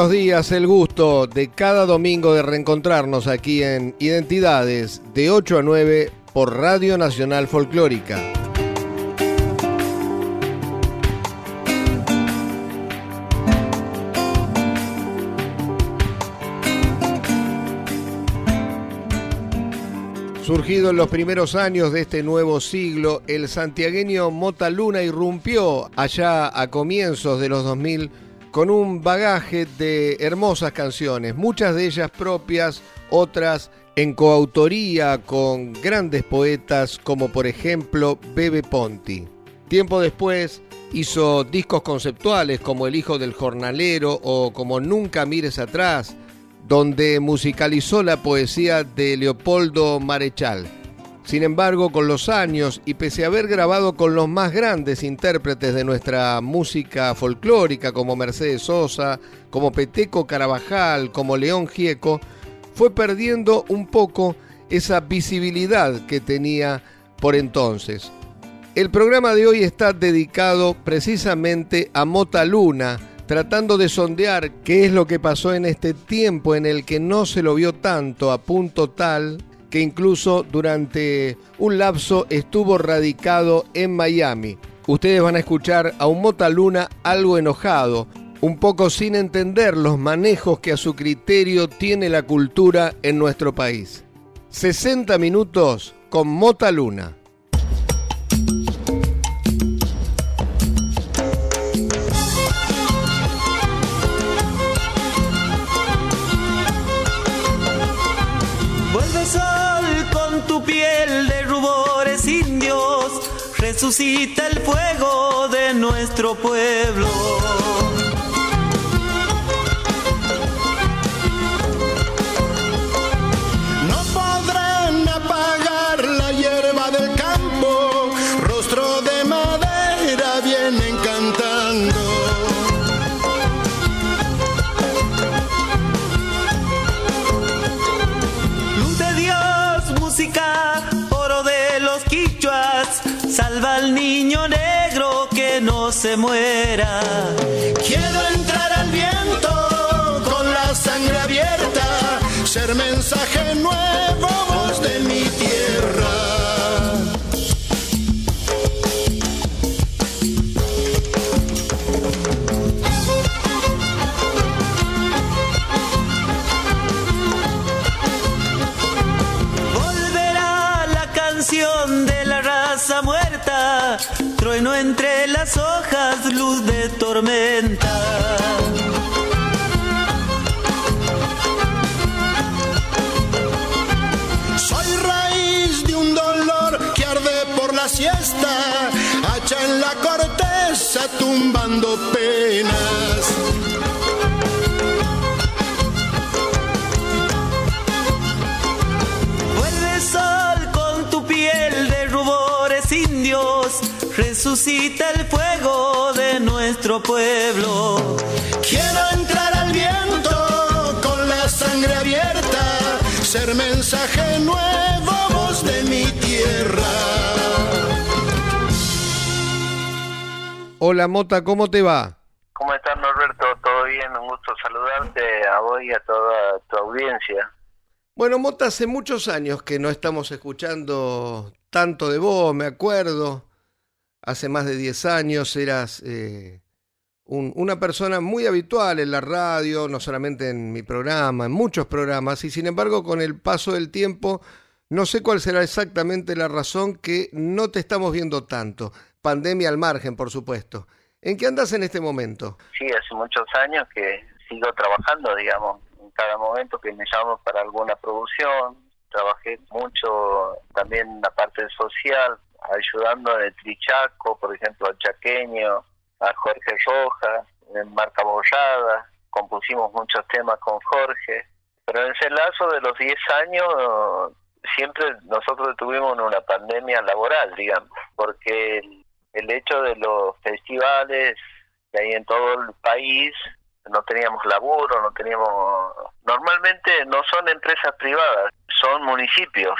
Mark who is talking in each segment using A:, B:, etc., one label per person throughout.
A: Buenos días, el gusto de cada domingo de reencontrarnos aquí en Identidades de 8 a 9 por Radio Nacional Folclórica. Surgido en los primeros años de este nuevo siglo, el santiagueño Mota Luna irrumpió allá a comienzos de los 2000 con un bagaje de hermosas canciones, muchas de ellas propias, otras en coautoría con grandes poetas como por ejemplo Bebe Ponti. Tiempo después hizo discos conceptuales como El Hijo del Jornalero o como Nunca Mires Atrás, donde musicalizó la poesía de Leopoldo Marechal. Sin embargo, con los años y pese a haber grabado con los más grandes intérpretes de nuestra música folclórica como Mercedes Sosa, como Peteco Carabajal, como León Gieco, fue perdiendo un poco esa visibilidad que tenía por entonces. El programa de hoy está dedicado precisamente a Mota Luna, tratando de sondear qué es lo que pasó en este tiempo en el que no se lo vio tanto a punto tal que incluso durante un lapso estuvo radicado en Miami. Ustedes van a escuchar a un Mota Luna algo enojado, un poco sin entender los manejos que a su criterio tiene la cultura en nuestro país. 60 minutos con Mota Luna.
B: Resucita el fuego de nuestro pueblo. Al niño negro que no se muera.
C: Quiero entrar al viento con la sangre abierta, ser mensaje nuevo,
B: trueno entre las hojas, luz de tormenta.
C: Soy raíz de un dolor que arde por la siesta, hacha en la corteza tumbando penas.
B: Nuestro pueblo.
C: Quiero entrar al viento con la sangre abierta, ser mensaje nuevo, voz de mi tierra.
A: Hola Mota, ¿cómo te va?
D: ¿Cómo estás Norberto? ¿Todo bien? Un gusto saludarte a vos y a toda tu audiencia.
A: Bueno, Mota, hace muchos años que no estamos escuchando tanto de vos, me acuerdo hace más de 10 años eras eh, una persona muy habitual en la radio, no solamente en mi programa, en muchos programas, y sin embargo con el paso del tiempo no sé cuál será exactamente la razón que no te estamos viendo tanto. Pandemia al margen, por supuesto. ¿En qué andas en este momento?
D: Sí, hace muchos años que sigo trabajando, digamos, en cada momento que me llamo para alguna producción. Trabajé mucho también en la parte social, ayudando el Trichaco, por ejemplo, al Chaqueño, a Jorge Rojas, Marca Bollada. Compusimos muchos temas con Jorge. Pero en ese lazo de los 10 años siempre nosotros tuvimos una pandemia laboral, digamos, porque el, hecho de los festivales que hay en todo el país, no teníamos laburo, no teníamos... Normalmente no son empresas privadas, son municipios.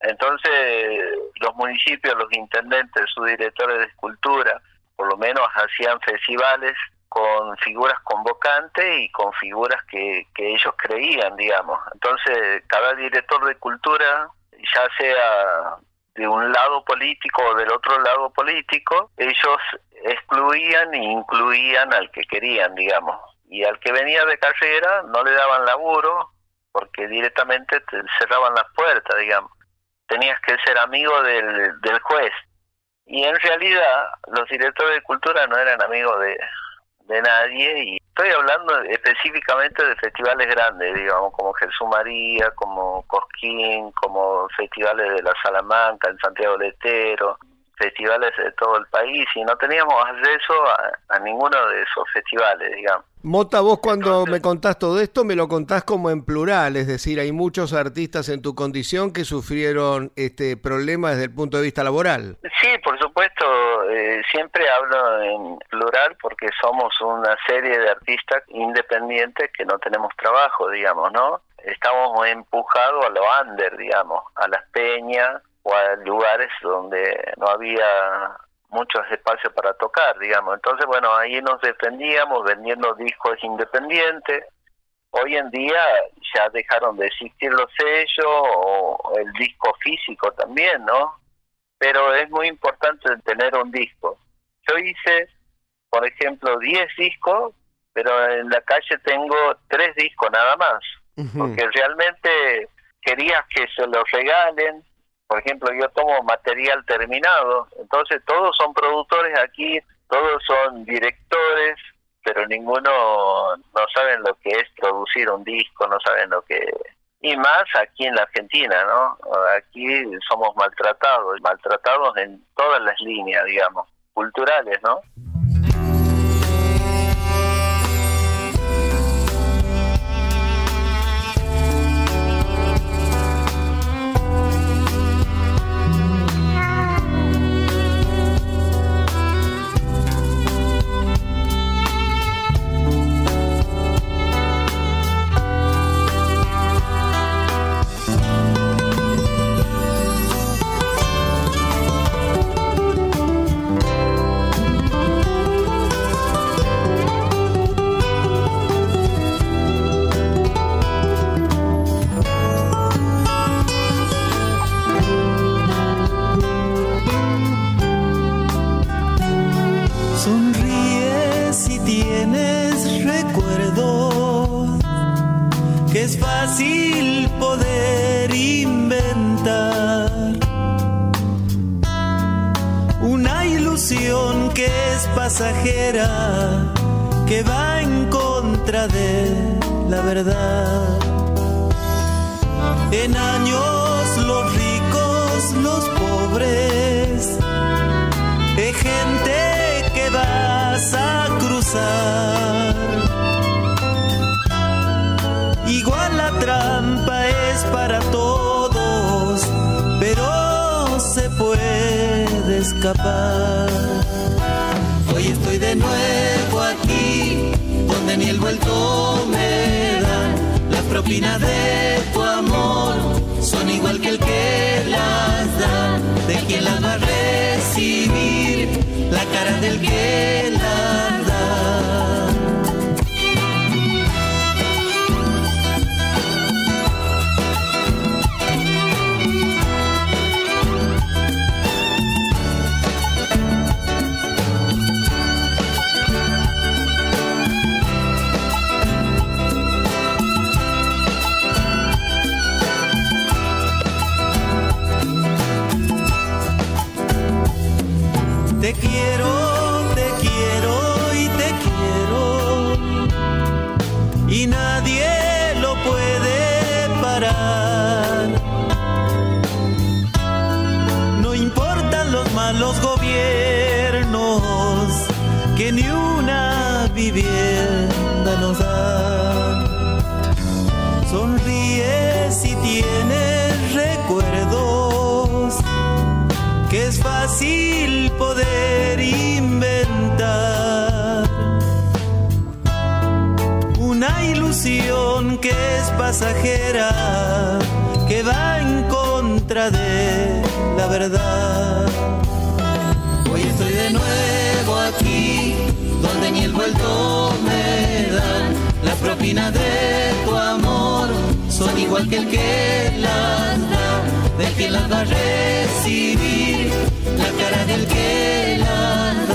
D: Entonces los municipios, los intendentes, sus directores de escultura, por lo menos hacían festivales con figuras convocantes y con figuras que, ellos creían, digamos. Entonces, cada director de cultura, ya sea de un lado político o del otro lado político, ellos excluían e incluían al que querían, digamos. Y al que venía de carrera no le daban laburo porque directamente te cerraban las puertas, digamos. Tenías que ser amigo del, del juez. Y en realidad los directores de cultura no eran amigos de, de nadie y estoy hablando específicamente de festivales grandes, digamos, como Jesús María, como Cosquín, como festivales de la Salamanca, en Santiago Letero, festivales de todo el país y no teníamos acceso a, ninguno de esos festivales, digamos.
A: Mota, vos cuando me contás todo esto me lo contás como en plural, es decir, hay muchos artistas en tu condición que sufrieron este problema desde el punto de vista laboral.
D: Sí, por supuesto, eh, siempre hablo en plural porque somos una serie de artistas independientes que no tenemos trabajo, digamos, ¿no? Estamos empujados a lo under, digamos, a las peñas, o a lugares donde no había muchos espacios para tocar, digamos. Entonces, bueno, ahí nos defendíamos vendiendo discos independientes. Hoy en día ya dejaron de existir los sellos o el disco físico también, ¿no? Pero es muy importante tener un disco. Yo hice, por ejemplo, 10 discos, pero en la calle tengo 3 discos nada más. Porque realmente querías que se los regalen, por ejemplo, yo tomo material terminado, entonces todos son productores aquí, todos son directores, pero ninguno no saben lo que es producir un disco, no saben lo que y más aquí en la Argentina, ¿no? Aquí somos maltratados, maltratados en todas las líneas, digamos, culturales, ¿no?
B: Escapar estoy de nuevo aquí, donde ni el vuelto me da. Las propinas de tu amor son igual que el que las da. De quien las va a recibir, la cara del que las da.
E: Que va en contra de la verdad. Hoy estoy de nuevo aquí, donde ni el vuelto me dan. La propina de tu amor son igual que el que las da, de quien las va a recibir, la cara del que las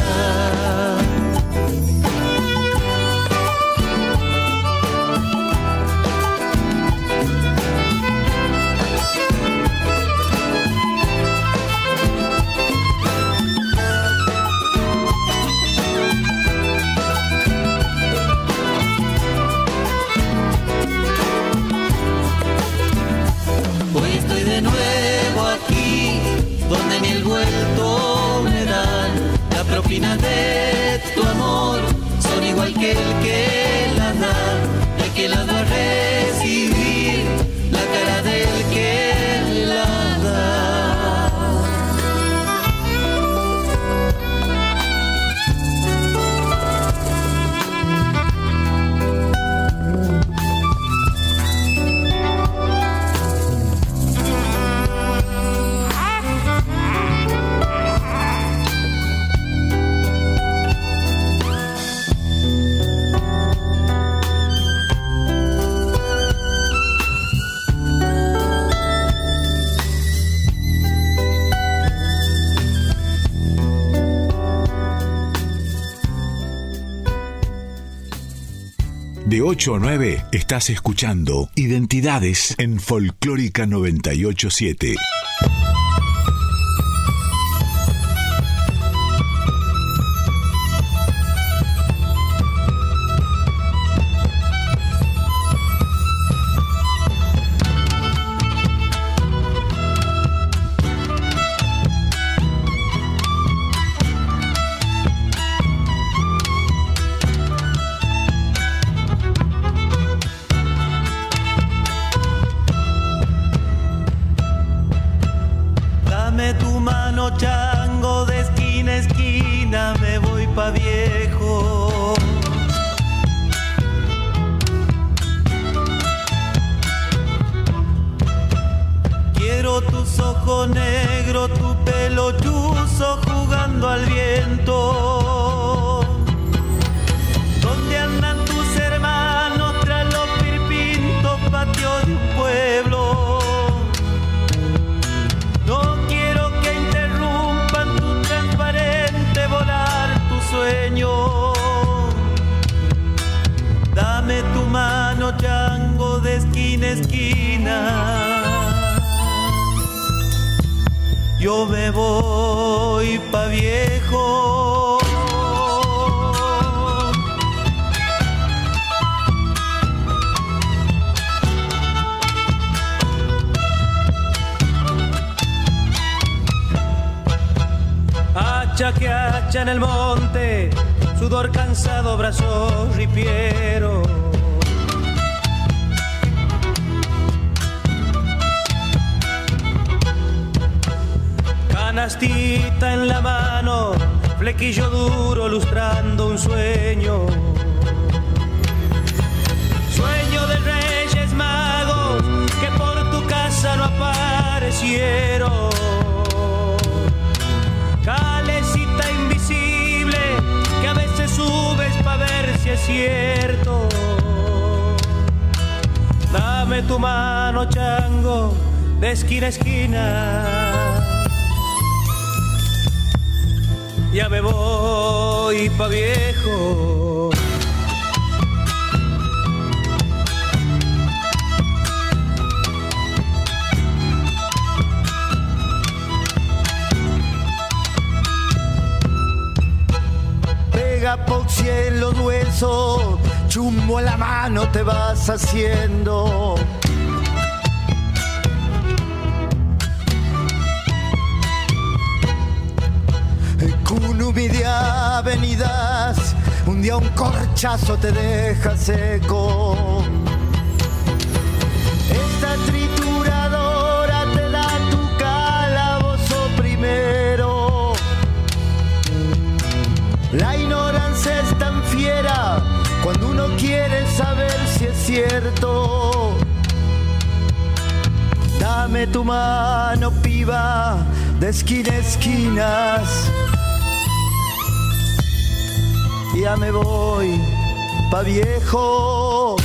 E: De tu amor son igual que el que
B: De 8 a 9 estás escuchando Identidades en Folclórica 987.
E: Sueño. Sueño de reyes magos que por tu casa no aparecieron. Calecita invisible que a veces subes para ver si es cierto. Dame tu mano, chango, de esquina a esquina. Ya me voy pa' viejo.
F: Pega por cielo chumbo en la mano te vas haciendo. De un día un corchazo te deja seco. Esta trituradora te da tu calabozo primero. La ignorancia es tan fiera cuando uno quiere saber si es cierto. Dame tu mano, piba, de esquina a esquinas. Ya me voy pa' viejo.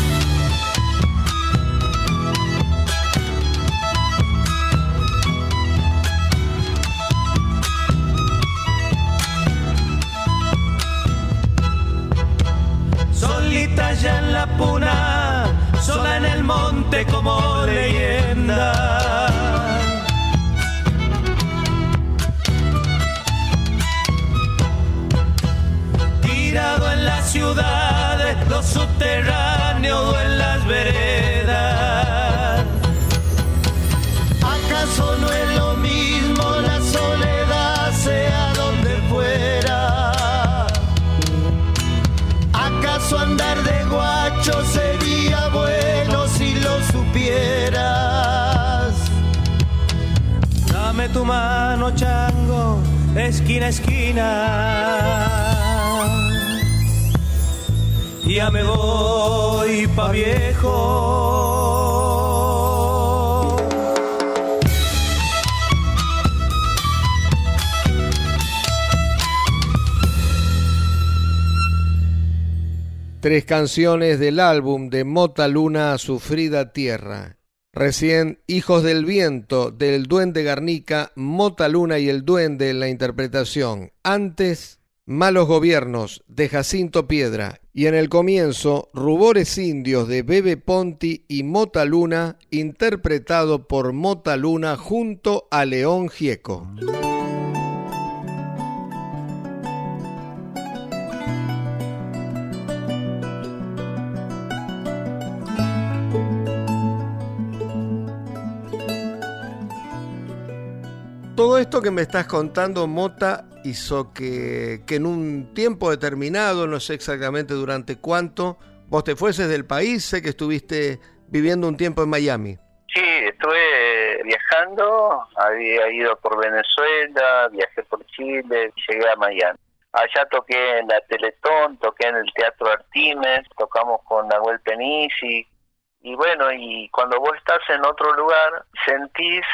B: Solita ya en la puna, sola en el monte como leyenda. Ciudades, los subterráneos o en las veredas.
F: ¿Acaso no es lo mismo la soledad sea donde fuera? ¿Acaso andar de guacho sería bueno si lo supieras?
B: Dame tu mano, chango, esquina a esquina. Ya me voy pa' viejo.
A: Tres canciones del álbum de Mota Luna Sufrida Tierra. Recién Hijos del Viento del Duende Garnica, Mota Luna y el Duende en la interpretación. Antes, Malos Gobiernos de Jacinto Piedra. Y en el comienzo, Rubores Indios de Bebe Ponti y Mota Luna, interpretado por Mota Luna junto a León Gieco. Todo esto que me estás contando, Mota, hizo que, que en un tiempo determinado, no sé exactamente durante cuánto, vos te fueses del país, sé que estuviste viviendo un tiempo en Miami.
D: Sí, estuve viajando, había ido por Venezuela, viajé por Chile, llegué a Miami. Allá toqué en la Teletón, toqué en el Teatro Artimes, tocamos con Nahuel Penisi. Y bueno, y cuando vos estás en otro lugar, sentís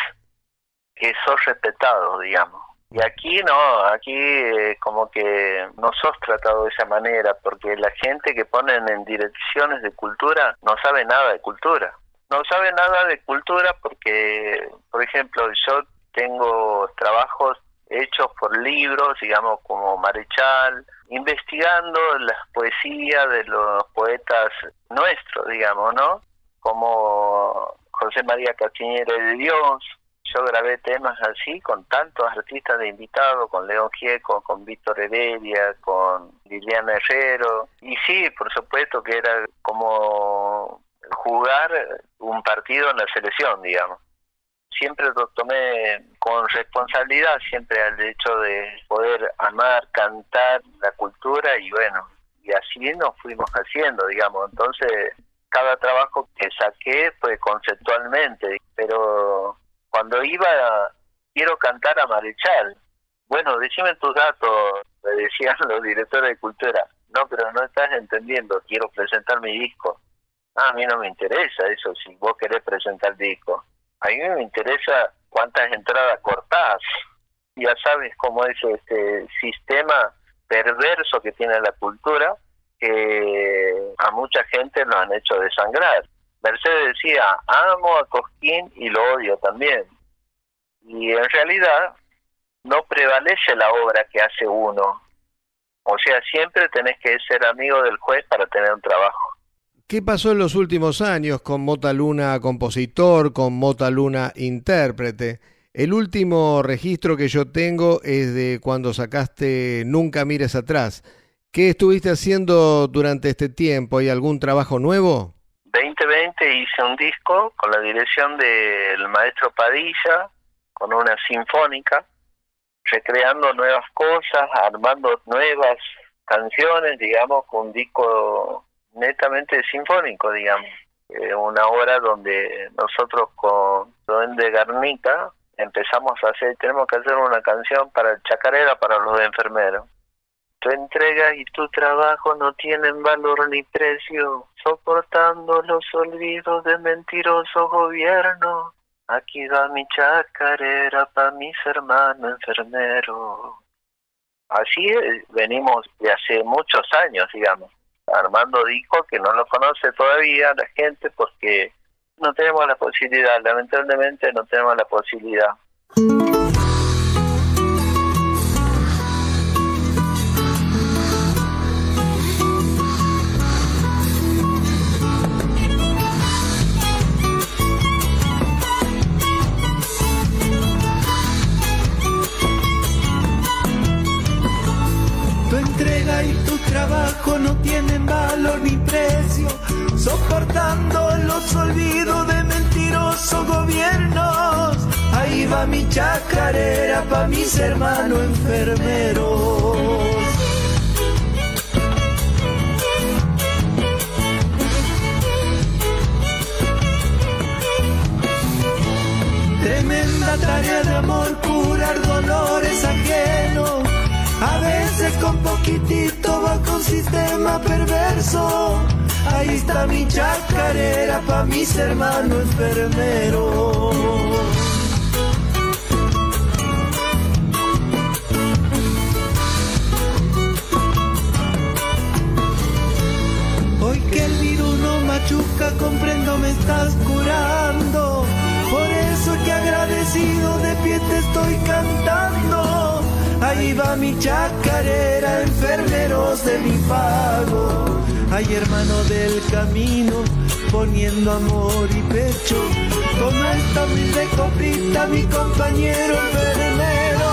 D: que sos respetado, digamos. Y aquí no, aquí eh, como que no sos tratado de esa manera, porque la gente que ponen en direcciones de cultura no sabe nada de cultura. No sabe nada de cultura porque, por ejemplo, yo tengo trabajos hechos por libros, digamos, como Marechal, investigando las poesías de los poetas nuestros, digamos, ¿no? Como José María Castiñera de Dios, yo grabé temas así con tantos artistas de invitado, con León Gieco, con Víctor Heredia, con Liliana Herrero. Y sí, por supuesto que era como jugar un partido en la selección, digamos. Siempre lo tomé con responsabilidad, siempre al hecho de poder amar, cantar la cultura y bueno, y así nos fuimos haciendo, digamos. Entonces, cada trabajo que saqué fue conceptualmente, pero cuando iba, quiero cantar a Marechal. Bueno, decime tus datos, me decían los directores de cultura. No, pero no estás entendiendo, quiero presentar mi disco. Ah, a mí no me interesa eso, si vos querés presentar disco. A mí me interesa cuántas entradas cortás. Ya sabes cómo es este sistema perverso que tiene la cultura, que a mucha gente lo han hecho desangrar. Mercedes decía, amo a Cosquín y lo odio también. Y en realidad no prevalece la obra que hace uno. O sea, siempre tenés que ser amigo del juez para tener un trabajo.
A: ¿Qué pasó en los últimos años con Mota Luna compositor, con Mota Luna intérprete? El último registro que yo tengo es de cuando sacaste Nunca mires atrás. ¿Qué estuviste haciendo durante este tiempo? ¿Hay algún trabajo nuevo?
D: 2020 hice un disco con la dirección del maestro Padilla, con una sinfónica, recreando nuevas cosas, armando nuevas canciones, digamos, con un disco netamente sinfónico, digamos. Eh, una obra donde nosotros con de Garnica empezamos a hacer, tenemos que hacer una canción para el chacarera, para los enfermeros. Tu entrega y tu trabajo no tienen valor ni precio, soportando los olvidos de mentiroso gobierno. Aquí va mi chacarera para mis hermanos enfermeros. Así venimos de hace muchos años, digamos, armando discos que no lo conoce todavía la gente porque no tenemos la posibilidad, lamentablemente no tenemos la posibilidad.
B: No tienen valor ni precio soportando los olvidos de mentirosos gobiernos. Ahí va mi chacarera pa' mis hermanos enfermeros. Tremenda tarea de amor, curar dolores ajenos. A veces con poquitito con sistema perverso Ahí está mi chacarera pa' mis hermanos enfermeros. Hoy que el virus no machuca, comprendo me estás curando. Por eso que agradecido de pie te estoy cantando. Ahí mi chacarera, enfermeros de mi pago. Ay hermano del camino, poniendo amor y pecho. Toma esta humilde coplita, mi compañero enfermero.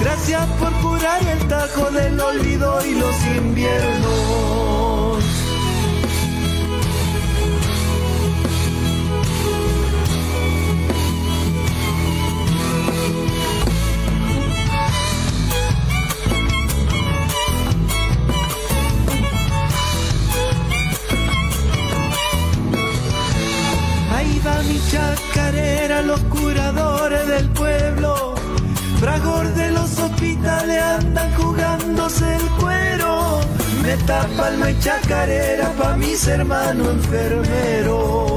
B: Gracias por curar el tajo del olvido y los inviernos. Chacarera, los curadores del pueblo. Fragor de los hospitales andan jugándose el cuero. Me tapa el chacarera pa' mis hermanos enfermeros.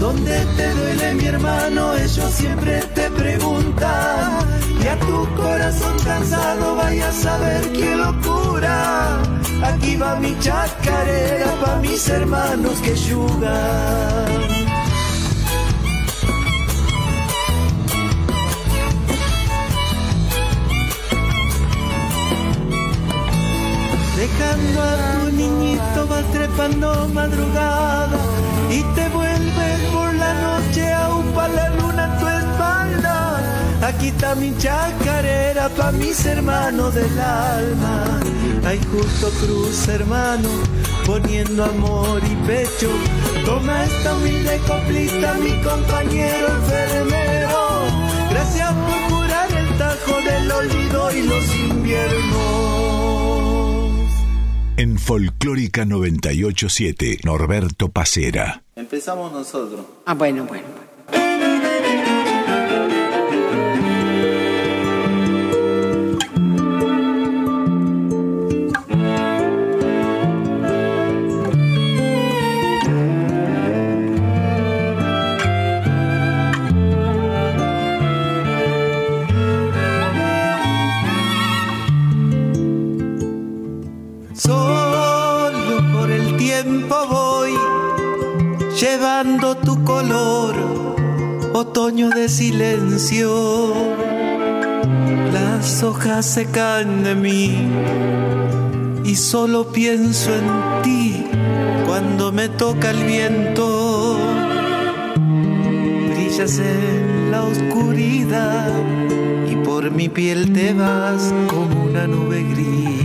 B: ¿Dónde te duele mi hermano? Ellos siempre te preguntan y a tu corazón cansado vaya a saber qué locura. Aquí va mi chacarera pa' mis hermanos que yugan. Dejando a tu niñito va trepando madrugada y te vuelves por la noche a upar la luna. Aquí está mi chacarera pa' mis hermanos del alma. Hay justo cruz, hermano, poniendo amor y pecho. Toma esta humilde coplita, mi compañero enfermero. Gracias por curar el tajo del olvido y los inviernos.
G: En Folclórica 987, Norberto Pacera.
H: Empezamos nosotros.
I: Ah, bueno, bueno.
B: Tu color, otoño de silencio. Las hojas se caen de mí y solo pienso en ti cuando me toca el viento. Brillas en la oscuridad y por mi piel te vas como una nube gris.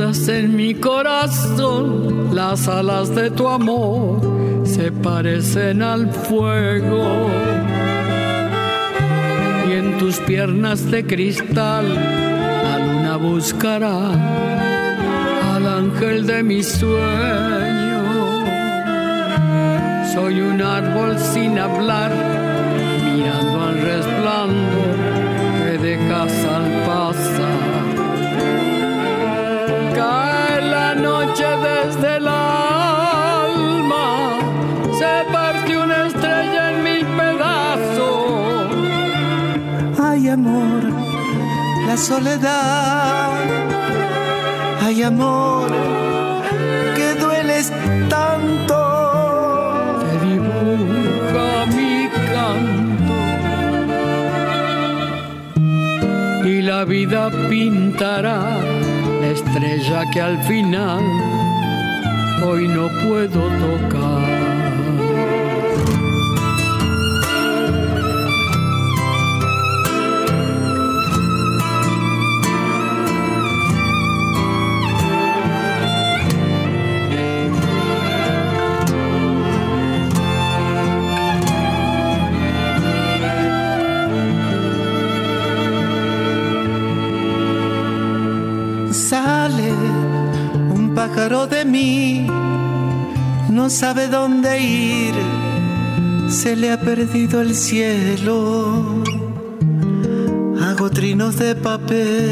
H: En mi corazón, las alas de tu amor se parecen al fuego. Y en tus piernas de cristal la luna buscará al ángel de mi sueño. Soy un árbol sin hablar, mirando al resplandor que dejas al pasar. La
B: soledad. Ay, amor, que dueles tanto.
H: Te dibuja mi canto. Y la vida pintará la estrella que al final hoy no puedo tocar.
B: Pájaro de mí, no sabe dónde ir, se le ha perdido el cielo. Hago trinos de papel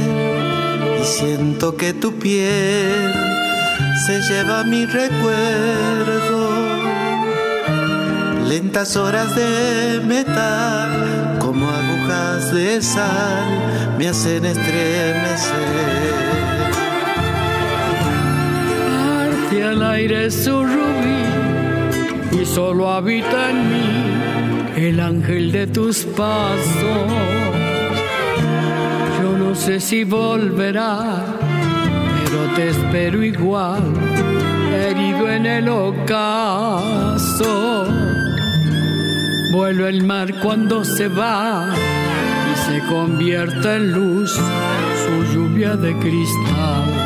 B: y siento que tu piel se lleva mi recuerdo. Lentas horas de metal, como agujas de sal, me hacen estremecer.
H: Arte al aire su rubí y solo habita en mí el ángel de tus pasos. Yo no sé si volverá, pero te espero igual, herido en el ocaso. Vuelo el mar cuando se va y se convierte en luz su lluvia de cristal.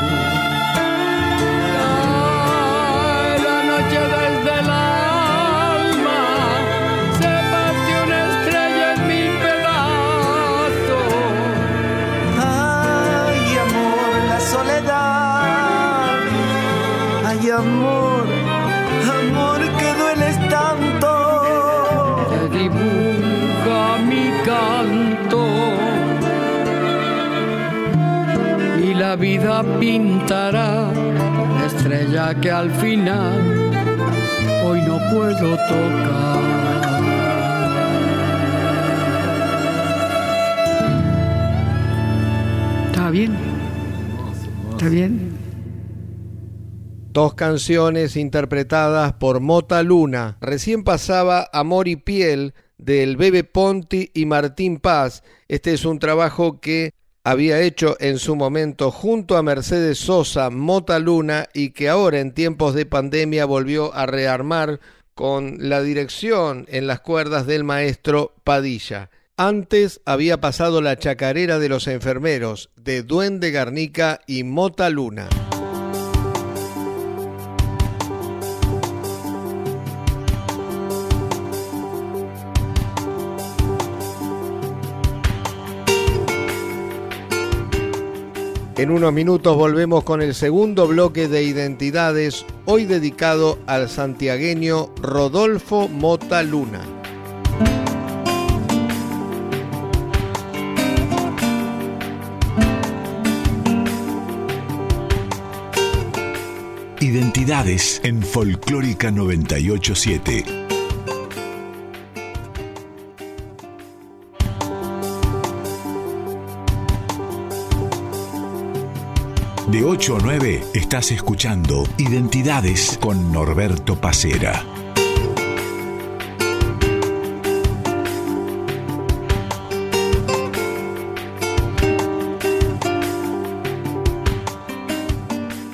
B: Amor, amor que dueles tanto.
H: Te dibuja mi canto y la vida pintará la estrella que al final hoy no puedo tocar. ¿Está bien? ¿Está bien?
A: Dos canciones interpretadas por Mota Luna. Recién pasaba Amor y Piel del Bebe Ponti y Martín Paz. Este es un trabajo que había hecho en su momento junto a Mercedes Sosa, Mota Luna, y que ahora en tiempos de pandemia volvió a rearmar con la dirección en las cuerdas del maestro Padilla. Antes había pasado la chacarera de los enfermeros de Duende Garnica y Mota Luna. En unos minutos volvemos con el segundo bloque de identidades, hoy dedicado al santiagueño Rodolfo Mota Luna.
G: Identidades en Folclórica 987. De 8 a 9 estás escuchando Identidades con Norberto Pacera.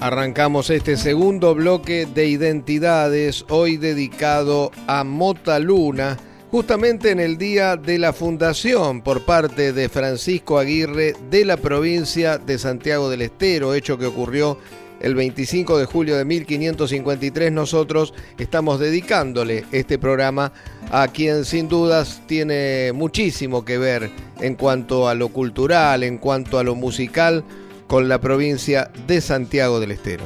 A: Arrancamos este segundo bloque de identidades, hoy dedicado a Mota Luna, justamente en el día de la fundación por parte de Francisco Aguirre de la provincia de Santiago del Estero, hecho que ocurrió el 25 de julio de 1553, nosotros estamos dedicándole este programa a quien sin dudas tiene muchísimo que ver en cuanto a lo cultural, en cuanto a lo musical, con la provincia de Santiago del Estero.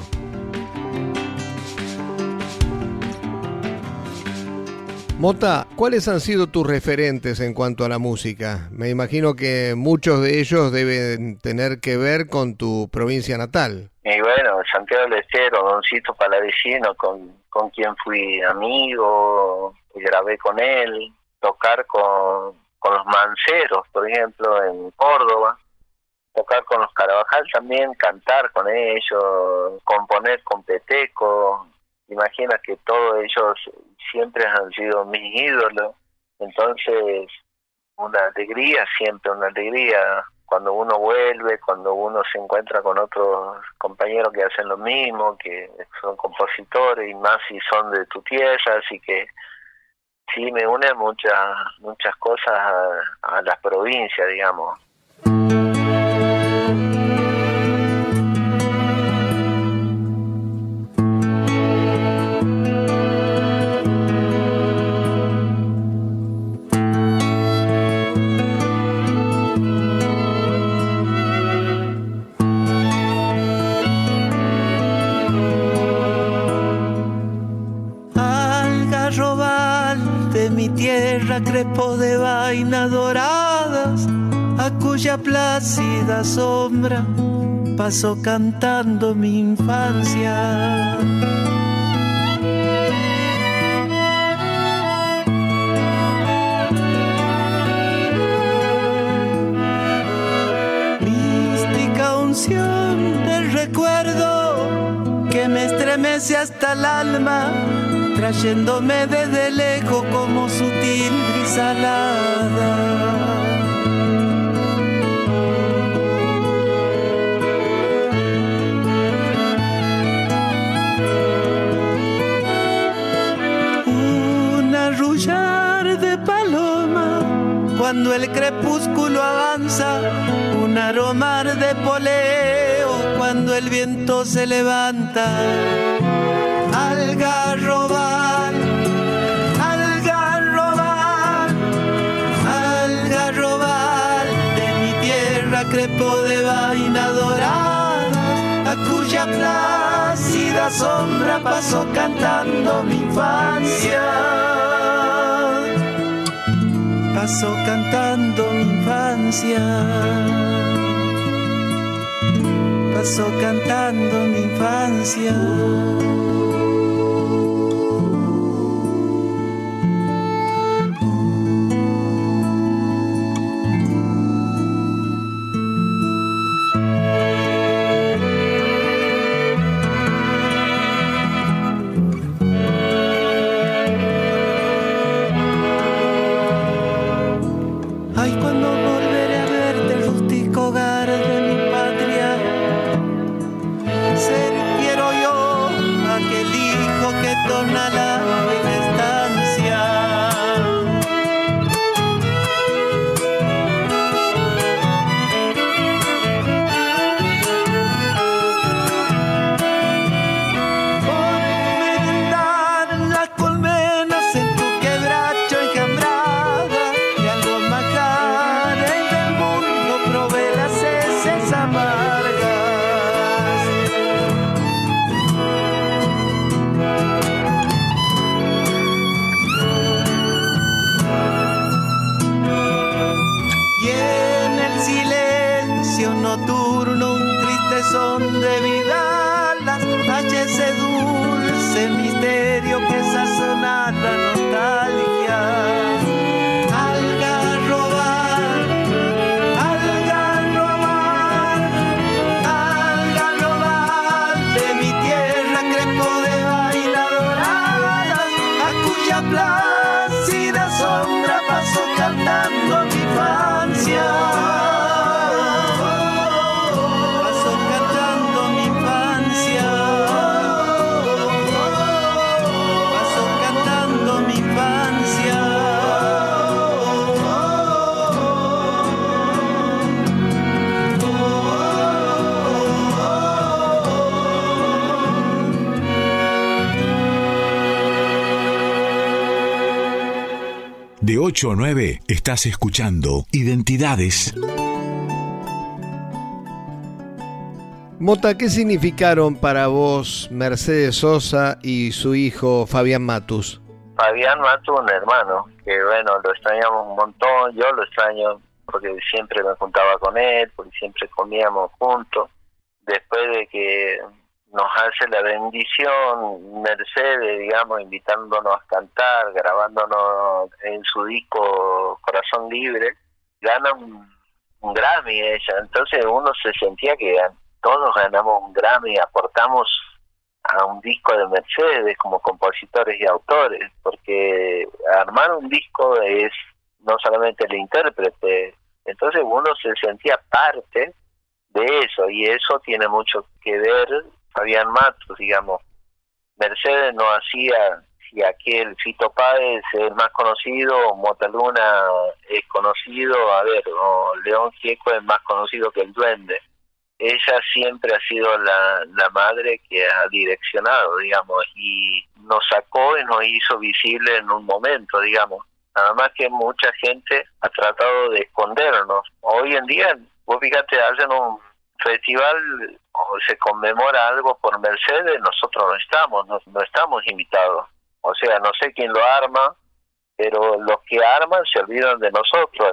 A: Mota, ¿cuáles han sido tus referentes en cuanto a la música? Me imagino que muchos de ellos deben tener que ver con tu provincia natal.
D: Y bueno, Santiago del Estero, Doncito Palavecino, con, con quien fui amigo, y grabé con él, tocar con, con los Manceros, por ejemplo, en Córdoba, tocar con los Carabajal también, cantar con ellos, componer con Peteco, imagina que todos ellos siempre han sido mis ídolos, entonces una alegría, siempre una alegría cuando uno vuelve, cuando uno se encuentra con otros compañeros que hacen lo mismo, que son compositores y más si son de tu tierra, así que sí me une muchas muchas cosas a, a las provincias, digamos.
B: De vaina doradas, a cuya plácida sombra pasó cantando mi infancia. Mística unción del recuerdo que me estremece hasta el alma trayéndome desde lejos como sutil brisalada. Un arrullar de paloma cuando el crepúsculo avanza, un aromar de poleo cuando el viento se levanta algarrobal, algarrobal, algarrobal de mi tierra crepo de vaina dorada, a cuya plácida sombra pasó cantando mi infancia. Pasó cantando mi infancia pasó cantando mi infancia.
G: 8 a 9 estás escuchando Identidades.
A: Mota, ¿qué significaron para vos Mercedes Sosa y su hijo Fabián Matus?
D: Fabián Matus, un hermano, que bueno, lo extrañamos un montón, yo lo extraño porque siempre me juntaba con él, porque siempre comíamos juntos. Después de que nos hace la bendición Mercedes, digamos, invitándonos a cantar, grabándonos en su disco Corazón Libre, gana un, Grammy ella. Entonces uno se sentía que todos ganamos un Grammy, aportamos a un disco de Mercedes como compositores y autores, porque armar un disco es no solamente el intérprete, entonces uno se sentía parte de eso y eso tiene mucho que ver Fabián Matos, digamos. Mercedes no hacía, si aquel Fito Páez es más conocido, Motaluna es conocido, a ver, o León Gieco es más conocido que el Duende. Ella siempre ha sido la, la madre que ha direccionado, digamos, y nos sacó y nos hizo visible en un momento, digamos. Nada más que mucha gente ha tratado de escondernos. Hoy en día, vos fíjate, hacen un festival se conmemora algo por Mercedes, nosotros no estamos, no, estamos invitados. O sea, no sé quién lo arma, pero los que arman se olvidan de nosotros.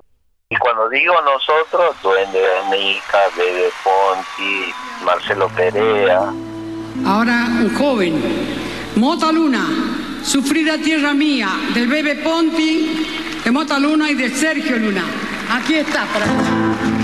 D: Y cuando digo nosotros, Duende Nica, Bebe Ponti, Marcelo Perea.
I: Ahora un joven, Mota Luna, Sufrida Tierra Mía, del Bebe Ponti, de Mota Luna y de Sergio Luna. Aquí está para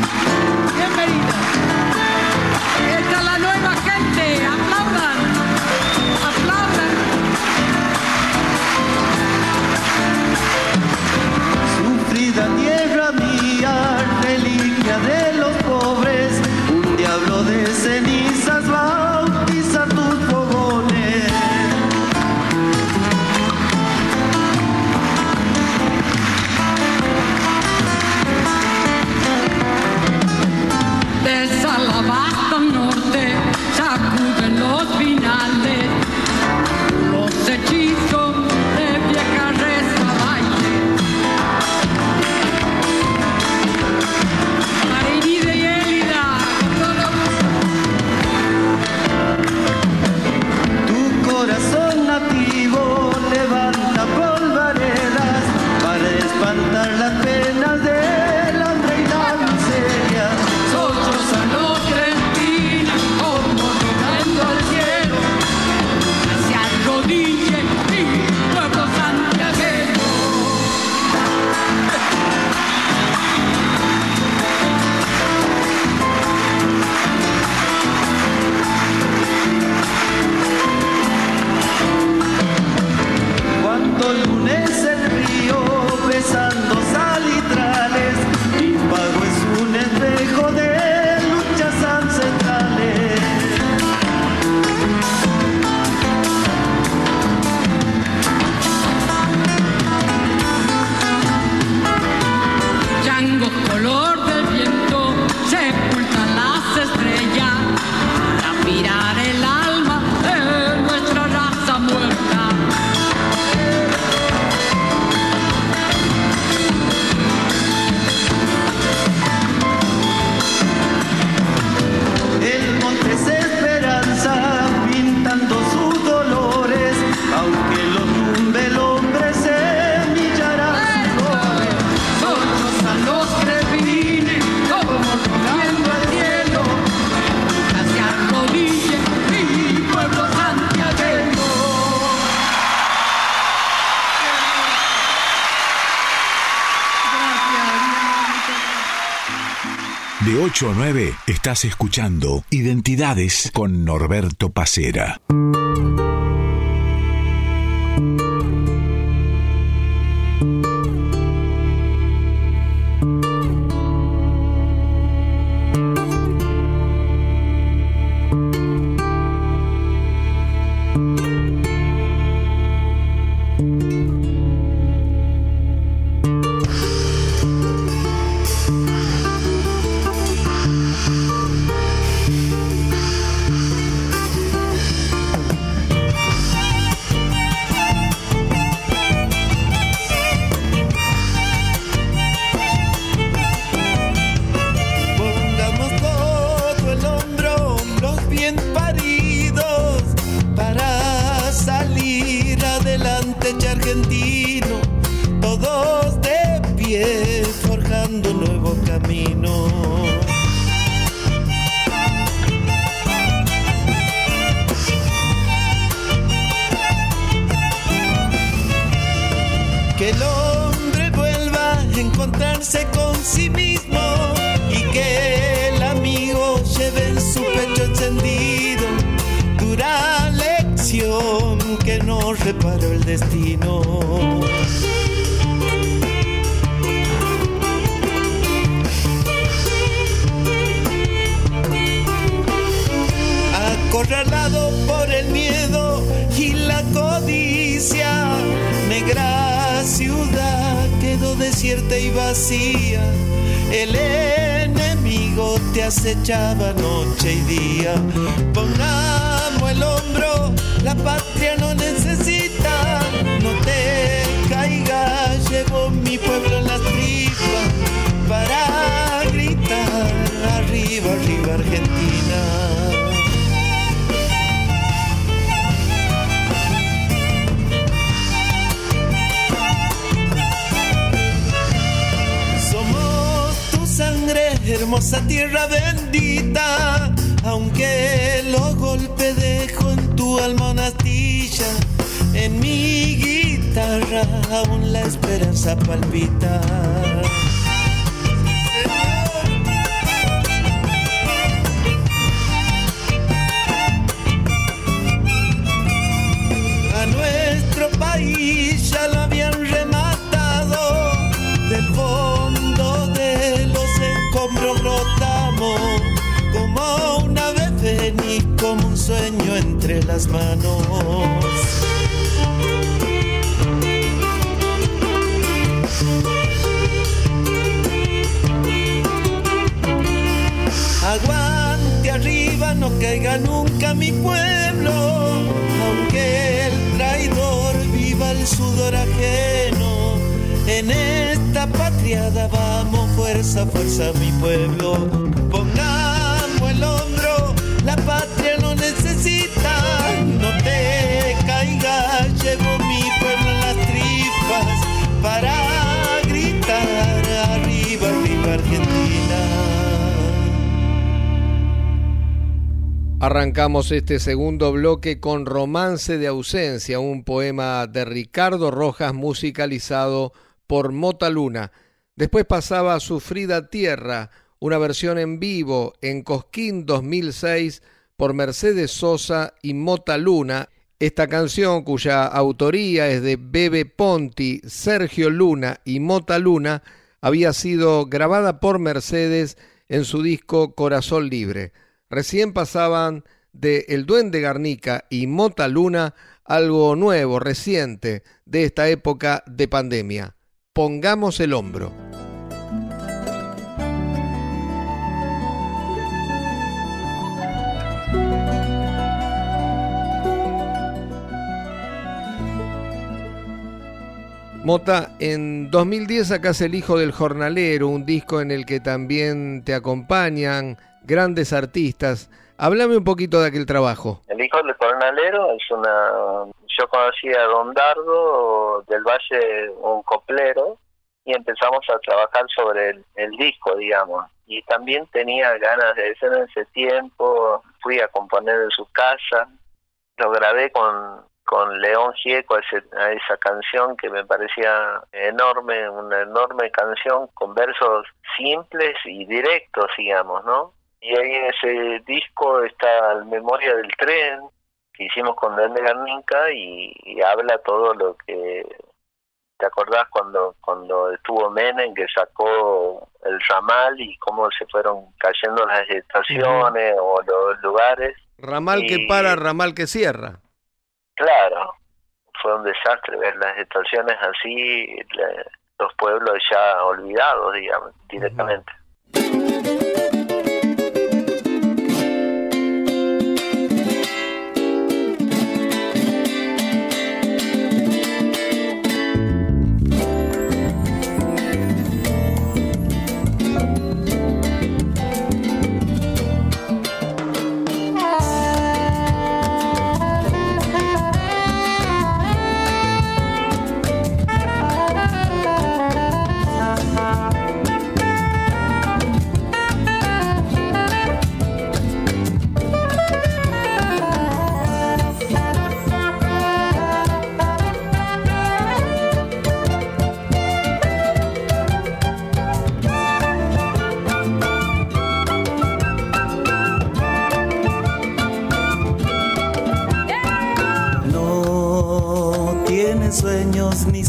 G: 9. estás escuchando Identidades con Norberto Pacera.
B: Desierta y vacía. El enemigo te acechaba noche y día. Pongamos el hombro, la patria no necesita. No te caigas, llevo mi pueblo en las tripas para gritar arriba, arriba Argentina. Hermosa tierra bendita. Aunque los golpes dejo en tu alma una astilla, en mi guitarra aún la esperanza palpita. Las manos. Aguante arriba, no caiga nunca mi pueblo, aunque el traidor viva el sudor ajeno. En esta patriada vamos, fuerza, fuerza mi pueblo. Pongamos el hombro, la patria
A: Arrancamos este segundo bloque con Romance de ausencia, un poema de Ricardo Rojas musicalizado por Mota Luna. Después pasaba Sufrida Tierra, una versión en vivo en Cosquín 2006 por Mercedes Sosa y Mota Luna. Esta canción, cuya autoría es de Bebe Ponti, Sergio Luna y Mota Luna, había sido grabada por Mercedes en su disco Corazón Libre. Recién pasaban de El Duende Garnica y Mota Luna algo nuevo, reciente, de esta época de pandemia. Pongamos el hombro. Mota, en 2010 sacás El Hijo del Jornalero, un disco en el que también te acompañan grandes artistas. Háblame un poquito de aquel trabajo.
D: El hijo del jornalero es una... Yo conocí a Don Dardo del Valle, un coplero, y empezamos a trabajar sobre el, el disco, digamos. Y también tenía ganas de hacer en ese tiempo, fui a componer en su casa, lo grabé con, con León Gieco, a esa canción que me parecía enorme, una enorme canción con versos simples y directos, digamos, ¿no? Y ahí en ese disco está la memoria del tren que hicimos con Dende Garnica y, y habla todo lo que ¿Te acordás cuando cuando estuvo Menem que sacó el ramal y cómo se fueron cayendo las estaciones o los lugares?
A: Ramal que para, ramal que cierra.
D: Claro, fue un desastre ver las estaciones así, la- los pueblos ya olvidados, digamos, directamente.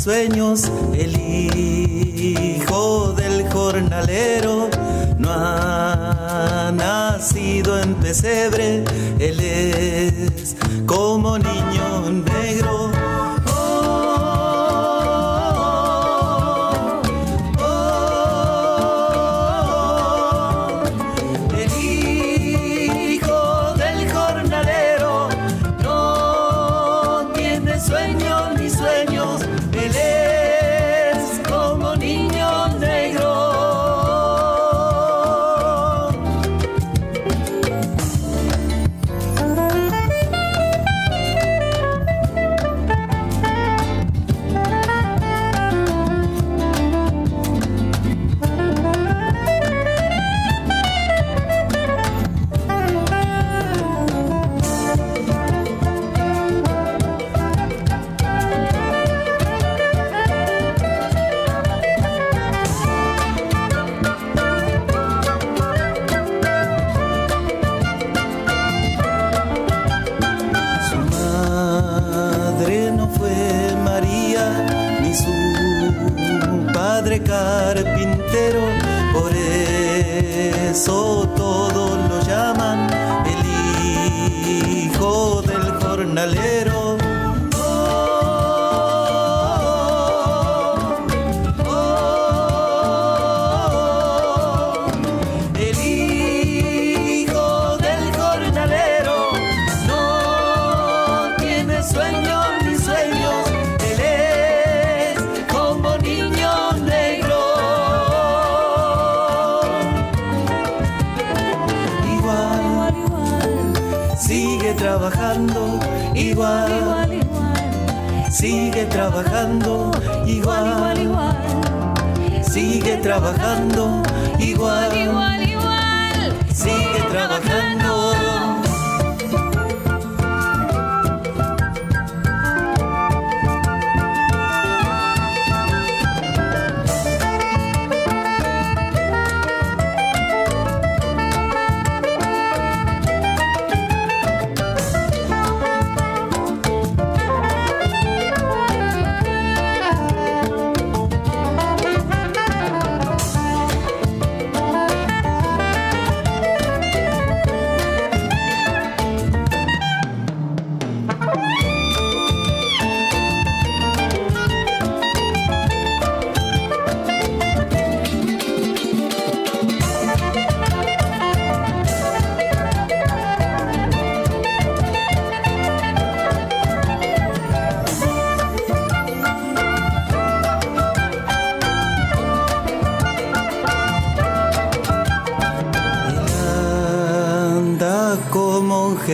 B: Sueños el hijo del jornalero no ha nacido en pesebre, él es como niño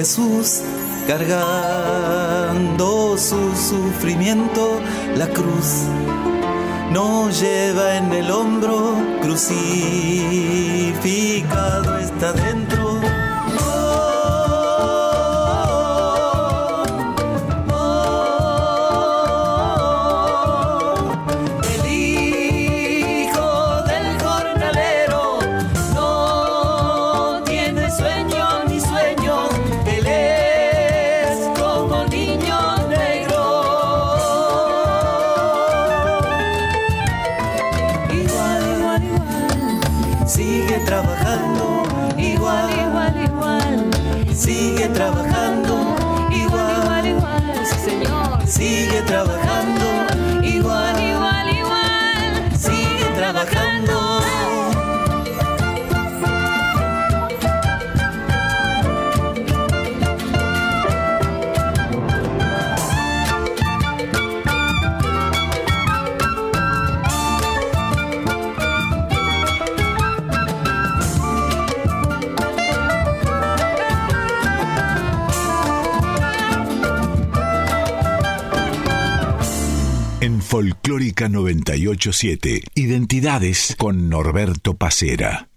B: Jesús cargando su sufrimiento, la cruz no lleva en el hombro, crucificado está dentro sigue trabajando.
G: Folclórica 987. Identidades con Norberto Pacera.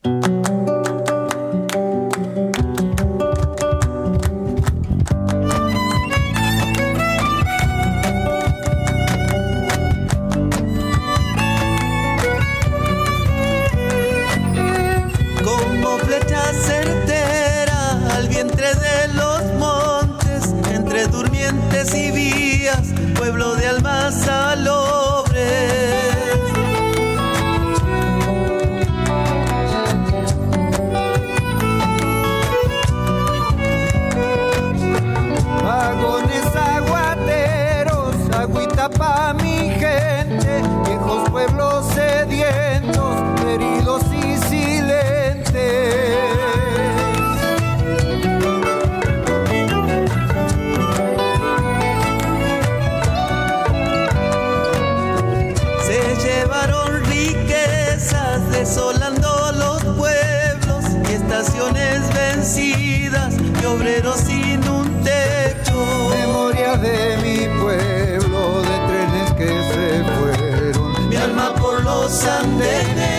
B: Por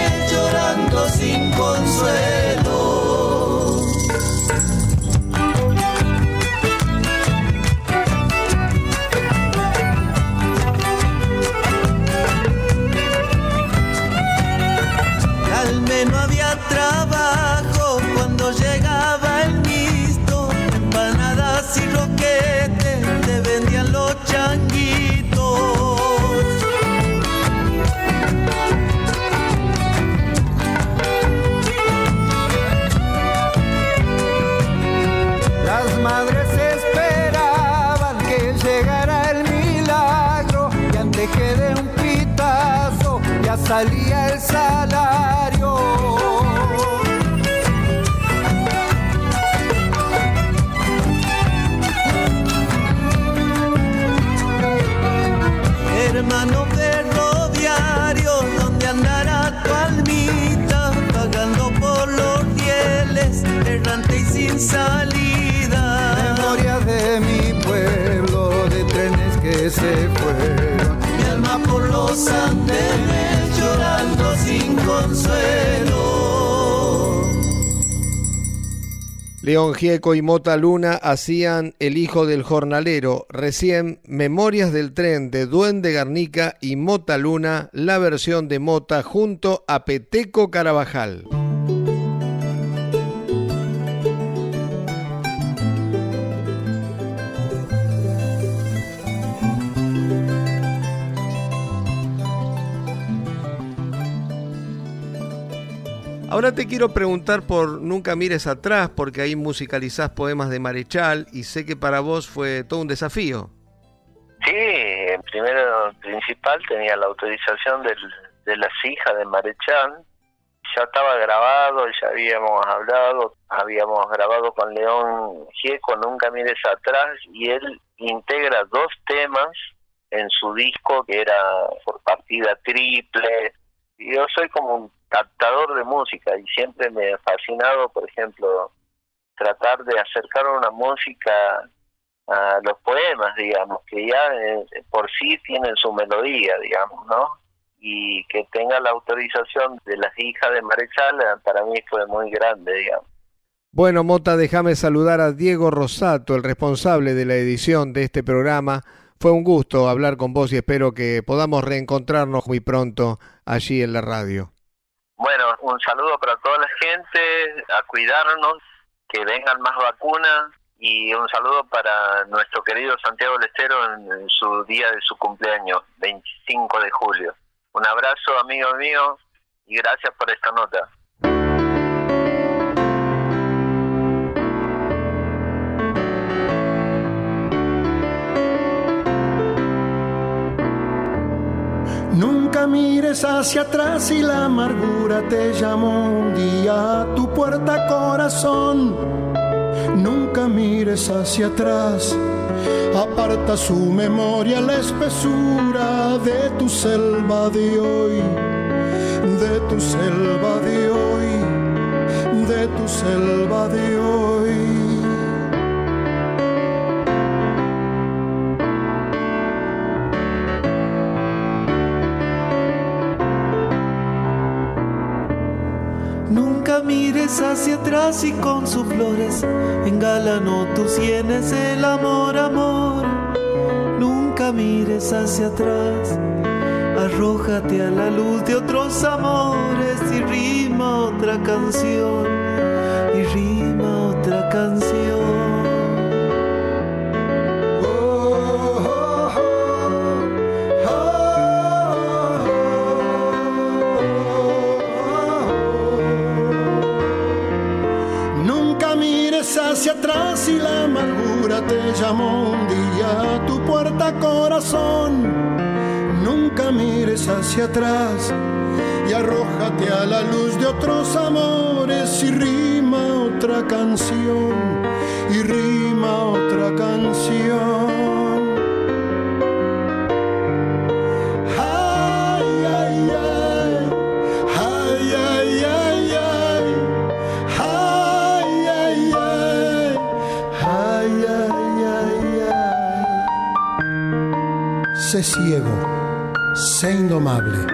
B: los llorando sin consuelo.
A: León Gieco y Mota Luna hacían El hijo del jornalero, recién Memorias del tren de Duende Garnica y Mota Luna, la versión de Mota junto a Peteco Carabajal. Ahora te quiero preguntar por Nunca mires atrás, porque ahí musicalizás poemas de Marechal y sé que para vos fue todo un desafío.
D: Sí, primero principal tenía la autorización de las hijas de Marechal. Ya estaba grabado, ya habíamos hablado, habíamos grabado con León Gieco, Nunca mires atrás, y él integra dos temas en su disco que era por partida triple. Yo soy como un captador de música y siempre me ha fascinado, por ejemplo, tratar de acercar una música a los poemas, digamos, que ya eh, por sí tienen su melodía, digamos, ¿no? Y que tenga la autorización de las hijas de Marechal, para mí fue muy grande, digamos.
A: Bueno, Mota, déjame saludar a Diego Rosato, el responsable de la edición de este programa. Fue un gusto hablar con vos y espero que podamos reencontrarnos muy pronto allí en la radio.
D: Bueno, un saludo para toda la gente, a cuidarnos, que vengan más vacunas y un saludo para nuestro querido Santiago Lestero en, su día de su cumpleaños, 25 de julio. Un abrazo, amigo mío, y gracias por esta nota.
C: Nunca mires hacia atrás y la amargura te llamó un día a tu puerta corazón. Nunca mires hacia atrás, aparta su memoria la espesura de tu selva de hoy, de tu selva de hoy, de tu selva de hoy.
B: Y con sus flores engalanó tus sienes el amor, amor. Nunca mires hacia atrás, arrójate a la luz de otros amores y rima otra canción, y rima otra canción.
C: Y la amargura te llamó un día a tu puerta corazón. Nunca mires hacia atrás y arrójate a la luz de otros amores y rima otra canción, y rima otra canción. Sé ciego, sé indomable.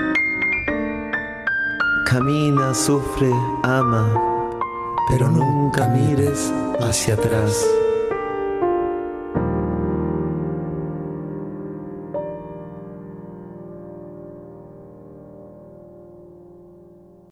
B: Camina, sufre, ama, pero nunca mires hacia atrás.